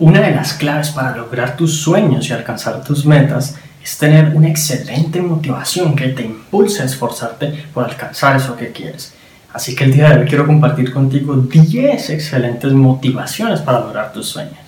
Una de las claves para lograr tus sueños y alcanzar tus metas es tener una excelente motivación que te impulse a esforzarte por alcanzar eso que quieres. Así que el día de hoy quiero compartir contigo 10 excelentes motivaciones para lograr tus sueños.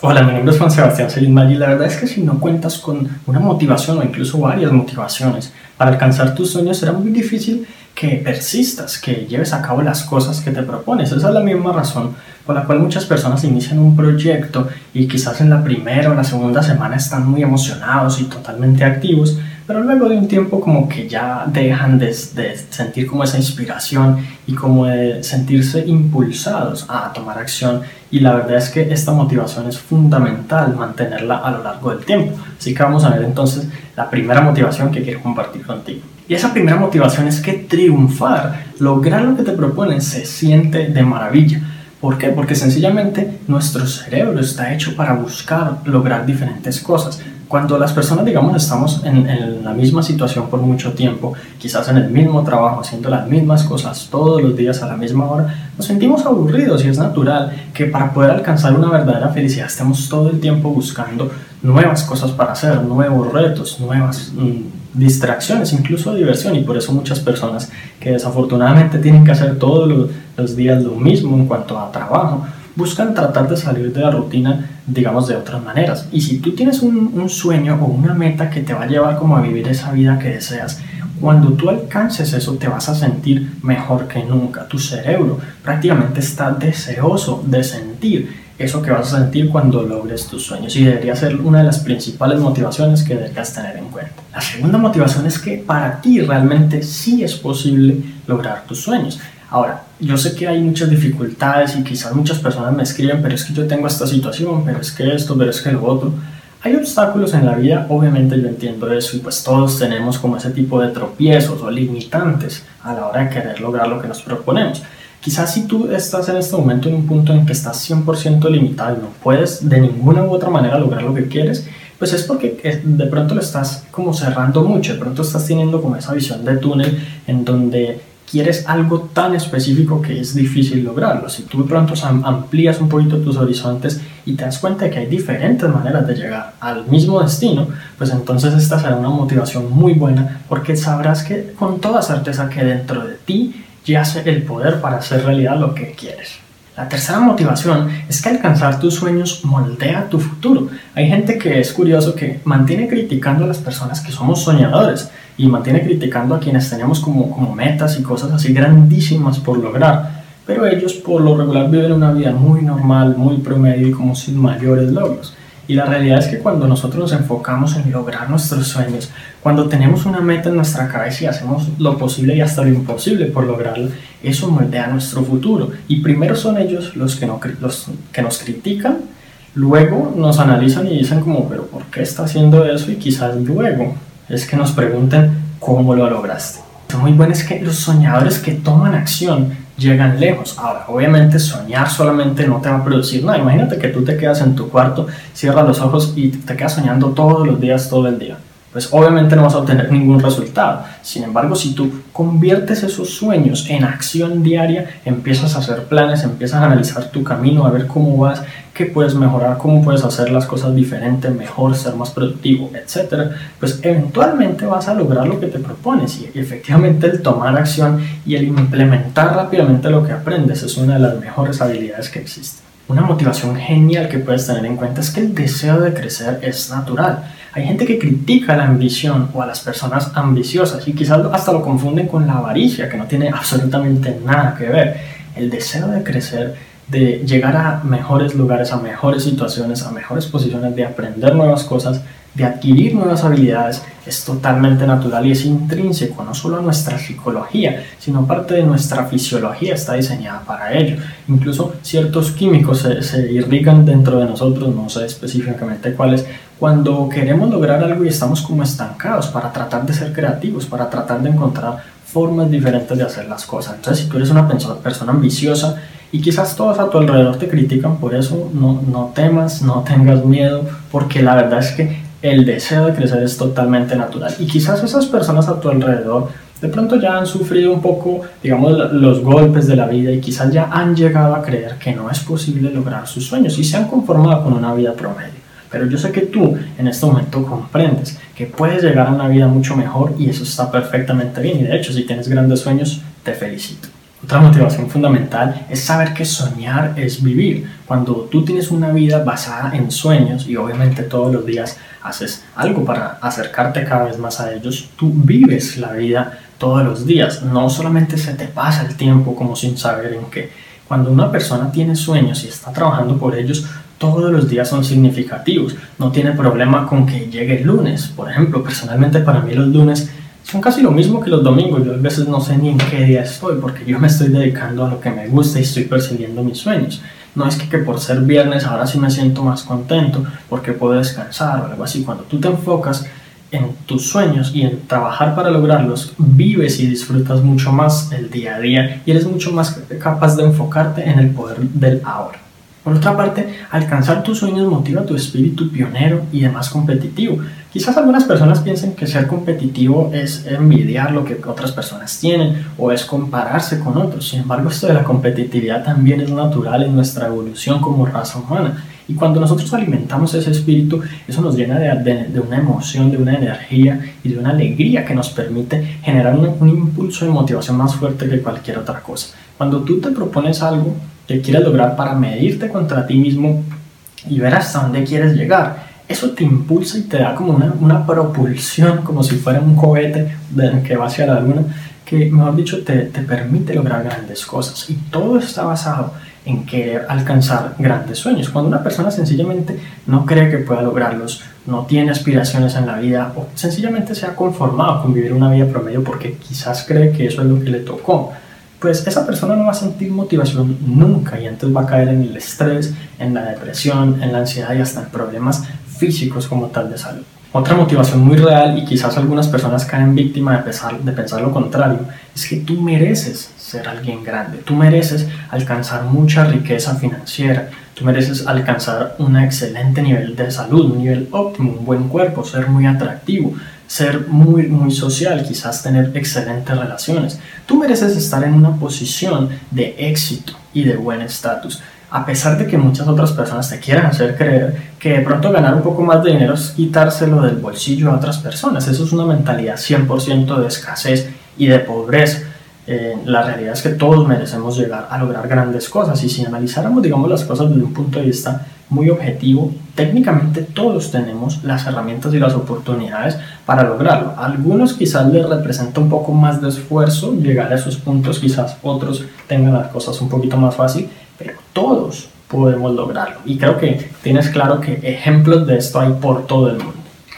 Hola, mi nombre es Juan Sebastián Celis y la verdad es que si no cuentas con una motivación o incluso varias motivaciones para alcanzar tus sueños será muy difícil que persistas, que lleves a cabo las cosas que te propones. Esa es la misma razón por la cual muchas personas inician un proyecto y quizás en la primera o la segunda semana están muy emocionados y totalmente activos, pero luego de un tiempo como que ya dejan de, sentir como esa inspiración y como de sentirse impulsados a tomar acción y la verdad es que esta motivación es fundamental mantenerla a lo largo del tiempo. Así que vamos a ver entonces la primera motivación que quiero compartir contigo. Y esa primera motivación es que triunfar, lograr lo que te proponen, se siente de maravilla. ¿Por qué? Porque sencillamente nuestro cerebro está hecho para buscar lograr diferentes cosas. Cuando las personas, digamos, estamos en, la misma situación por mucho tiempo, quizás en el mismo trabajo, haciendo las mismas cosas todos los días a la misma hora, nos sentimos aburridos y es natural que para poder alcanzar una verdadera felicidad estemos todo el tiempo buscando nuevas cosas para hacer, nuevos retos, nuevas mm, distracciones, incluso diversión. Y por eso muchas personas que desafortunadamente tienen que hacer todos los, días lo mismo en cuanto a trabajo, buscan tratar de salir de la rutina, digamos, de otras maneras. Y si tú tienes un, un, sueño o una meta que te va a llevar como a vivir esa vida que deseas, cuando tú alcances eso te vas a sentir mejor que nunca. Tu cerebro prácticamente está deseoso de sentir eso que vas a sentir cuando logres tus sueños y debería ser una de las principales motivaciones que deberías tener en cuenta. La segunda motivación es que para ti realmente sí es posible lograr tus sueños. Ahora, yo sé que hay muchas dificultades y quizás muchas personas me escriben, pero es que yo tengo esta situación, pero es que esto, pero es que lo otro. Hay obstáculos en la vida, obviamente yo entiendo eso y pues todos tenemos como ese tipo de tropiezos o limitantes a la hora de querer lograr lo que nos proponemos. Quizás si tú estás en este momento en un punto en que estás 100% limitado y no puedes de ninguna u otra manera lograr lo que quieres, pues es porque eh, de pronto lo estás como cerrando mucho, de pronto estás teniendo como esa visión de túnel en donde quieres algo tan específico que es difícil lograrlo. Si tú de pronto amplías un poquito tus horizontes y te das cuenta de que hay diferentes maneras de llegar al mismo destino, pues entonces esta será una motivación muy buena porque sabrás que con toda certeza que dentro de ti yace el poder para hacer realidad lo que quieres. La tercera motivación es que alcanzar tus sueños moldea tu futuro. Hay gente que es curioso que mantiene criticando a las personas que somos soñadores y mantiene criticando a quienes tenemos como, como metas y cosas así grandísimas por lograr, pero ellos por lo regular viven una vida muy normal, muy promedio y como sin mayores logros. Y la realidad es que cuando nosotros nos enfocamos en lograr nuestros sueños, cuando tenemos una meta en nuestra cabeza y hacemos lo posible y hasta lo imposible por lograrla, eso moldea nuestro futuro. Y primero son ellos los que, no, los que nos critican, luego nos analizan y dicen como, pero ¿por qué está haciendo eso? Y quizás luego es que nos pregunten cómo lo lograste. Lo muy bueno es que los soñadores que toman acción llegan lejos. Ahora, obviamente soñar solamente no te va a producir nada. Imagínate que tú te quedas en tu cuarto, cierras los ojos y te quedas soñando todos los días, todo el día pues obviamente no vas a obtener ningún resultado. Sin embargo, si tú conviertes esos sueños en acción diaria, empiezas a hacer planes, empiezas a analizar tu camino, a ver cómo vas, qué puedes mejorar, cómo puedes hacer las cosas diferentes, mejor, ser más productivo, etc., pues eventualmente vas a lograr lo que te propones y efectivamente el tomar acción y el implementar rápidamente lo que aprendes es una de las mejores habilidades que existen. Una motivación genial que puedes tener en cuenta es que el deseo de crecer es natural hay gente que critica la ambición o a las personas ambiciosas y quizás hasta lo confunden con la avaricia, que no tiene absolutamente nada que ver. El deseo de crecer, de llegar a mejores lugares, a mejores situaciones, a mejores posiciones, de aprender nuevas cosas, de adquirir nuevas habilidades es totalmente natural y es intrínseco, no solo a nuestra psicología, sino parte de nuestra fisiología está diseñada para ello. Incluso ciertos químicos se, se irrigan dentro de nosotros, no sé específicamente cuáles, cuando queremos lograr algo y estamos como estancados para tratar de ser creativos, para tratar de encontrar formas diferentes de hacer las cosas. Entonces, si tú eres una persona ambiciosa y quizás todos a tu alrededor te critican por eso, no, no temas, no tengas miedo, porque la verdad es que el deseo de crecer es totalmente natural. Y quizás esas personas a tu alrededor de pronto ya han sufrido un poco, digamos, los golpes de la vida y quizás ya han llegado a creer que no es posible lograr sus sueños y se han conformado con una vida promedio. Pero yo sé que tú en este momento comprendes que puedes llegar a una vida mucho mejor y eso está perfectamente bien. Y de hecho, si tienes grandes sueños, te felicito. Otra motivación fundamental es saber que soñar es vivir. Cuando tú tienes una vida basada en sueños y obviamente todos los días haces algo para acercarte cada vez más a ellos, tú vives la vida todos los días. No solamente se te pasa el tiempo como sin saber en qué. Cuando una persona tiene sueños y está trabajando por ellos, todos los días son significativos. No tiene problema con que llegue el lunes. Por ejemplo, personalmente para mí los lunes son casi lo mismo que los domingos. Yo a veces no sé ni en qué día estoy porque yo me estoy dedicando a lo que me gusta y estoy persiguiendo mis sueños. No es que, que por ser viernes ahora sí me siento más contento porque puedo descansar o algo así. Cuando tú te enfocas en tus sueños y en trabajar para lograrlos, vives y disfrutas mucho más el día a día y eres mucho más capaz de enfocarte en el poder del ahora. Por otra parte, alcanzar tus sueños motiva tu espíritu pionero y demás competitivo. Quizás algunas personas piensen que ser competitivo es envidiar lo que otras personas tienen o es compararse con otros. Sin embargo, esto de la competitividad también es natural en nuestra evolución como raza humana y cuando nosotros alimentamos ese espíritu, eso nos llena de, una emoción, de una energía y de una alegría que nos permite generar un, impulso de motivación más fuerte que cualquier otra cosa. Cuando tú te propones algo que quieres lograr para medirte contra ti mismo y ver hasta dónde quieres llegar, eso te impulsa y te da como una, una propulsión, como si fuera un cohete que va hacia la luna, que mejor dicho te, te permite lograr grandes cosas. Y todo está basado en querer alcanzar grandes sueños. Cuando una persona sencillamente no cree que pueda lograrlos, no tiene aspiraciones en la vida o sencillamente se ha conformado con vivir una vida promedio porque quizás cree que eso es lo que le tocó, pues esa persona no va a sentir motivación nunca y entonces va a caer en el estrés, en la depresión, en la ansiedad y hasta en problemas físicos como tal de salud. Otra motivación muy real y quizás algunas personas caen víctima de pensar, de pensar lo contrario es que tú mereces ser alguien grande, tú mereces alcanzar mucha riqueza financiera, tú mereces alcanzar un excelente nivel de salud, un nivel óptimo, un buen cuerpo, ser muy atractivo, ser muy, muy social, quizás tener excelentes relaciones. Tú mereces estar en una posición de éxito y de buen estatus a pesar de que muchas otras personas te quieran hacer creer que de pronto ganar un poco más de dinero es quitárselo del bolsillo a otras personas. Eso es una mentalidad 100% de escasez y de pobreza. Eh, la realidad es que todos merecemos llegar a lograr grandes cosas y si analizáramos, digamos, las cosas desde un punto de vista muy objetivo, técnicamente todos tenemos las herramientas y las oportunidades para lograrlo. algunos quizás les representa un poco más de esfuerzo llegar a esos puntos, quizás otros tengan las cosas un poquito más fácil, todos podemos lograrlo. Y creo que tienes claro que ejemplos de esto hay por todo el mundo.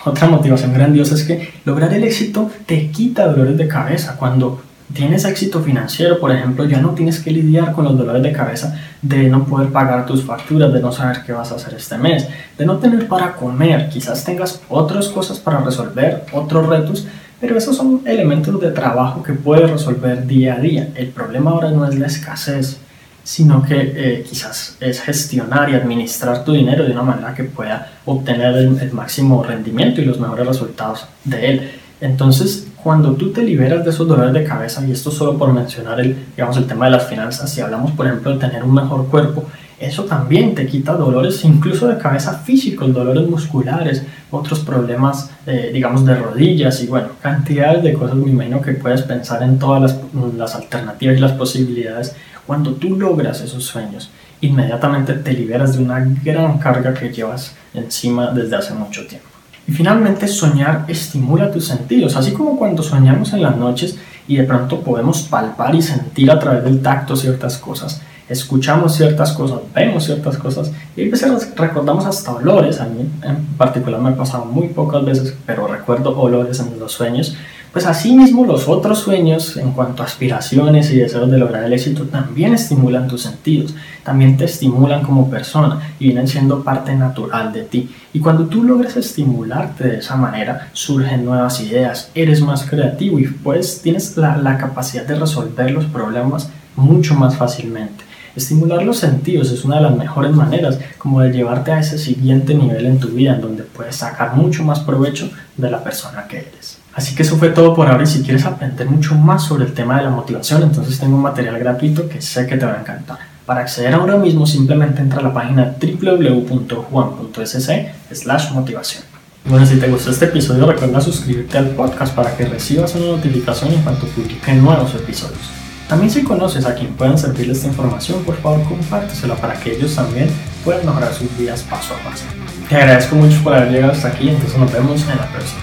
Otra motivación grandiosa es que lograr el éxito te quita dolores de cabeza. Cuando tienes éxito financiero, por ejemplo, ya no tienes que lidiar con los dolores de cabeza de no poder pagar tus facturas, de no saber qué vas a hacer este mes, de no tener para comer. Quizás tengas otras cosas para resolver, otros retos, pero esos son elementos de trabajo que puedes resolver día a día. El problema ahora no es la escasez, sino que eh, quizás es gestionar y administrar tu dinero de una manera que pueda obtener el, máximo rendimiento y los mejores resultados de él. Entonces, cuando tú te liberas de esos dolores de cabeza, y esto solo por mencionar el, digamos, el tema de las finanzas, si hablamos, por ejemplo, de tener un mejor cuerpo, eso también te quita dolores incluso de cabeza físicos, dolores musculares, otros problemas, eh, digamos, de rodillas y bueno, cantidades de cosas, me imagino que puedes pensar en todas las, las alternativas y las posibilidades cuando tú logras esos sueños, inmediatamente te liberas de una gran carga que llevas encima desde hace mucho tiempo. Y finalmente, soñar estimula tus sentidos, así como cuando soñamos en las noches y de pronto podemos palpar y sentir a través del tacto ciertas cosas, escuchamos ciertas cosas, vemos ciertas cosas y a veces recordamos hasta olores. A mí en particular me ha pasado muy pocas veces, pero recuerdo olores en los sueños pues asimismo los otros sueños en cuanto a aspiraciones y deseos de lograr el éxito también estimulan tus sentidos, también te estimulan como persona y vienen siendo parte natural de ti. Y cuando tú logras estimularte de esa manera, surgen nuevas ideas, eres más creativo y pues tienes la, la capacidad de resolver los problemas mucho más fácilmente. Estimular los sentidos es una de las mejores maneras como de llevarte a ese siguiente nivel en tu vida en donde puedes sacar mucho más provecho de la persona que eres. Así que eso fue todo por ahora y si quieres aprender mucho más sobre el tema de la motivación, entonces tengo un material gratuito que sé que te va a encantar. Para acceder ahora mismo simplemente entra a la página www.juan.sc slash motivación. Bueno, si te gustó este episodio recuerda suscribirte al podcast para que recibas una notificación en cuanto publique nuevos episodios. También si conoces a quien puedan servirle esta información, por favor compártesela para que ellos también puedan mejorar sus vidas paso a paso. Te agradezco mucho por haber llegado hasta aquí, entonces nos vemos en la próxima.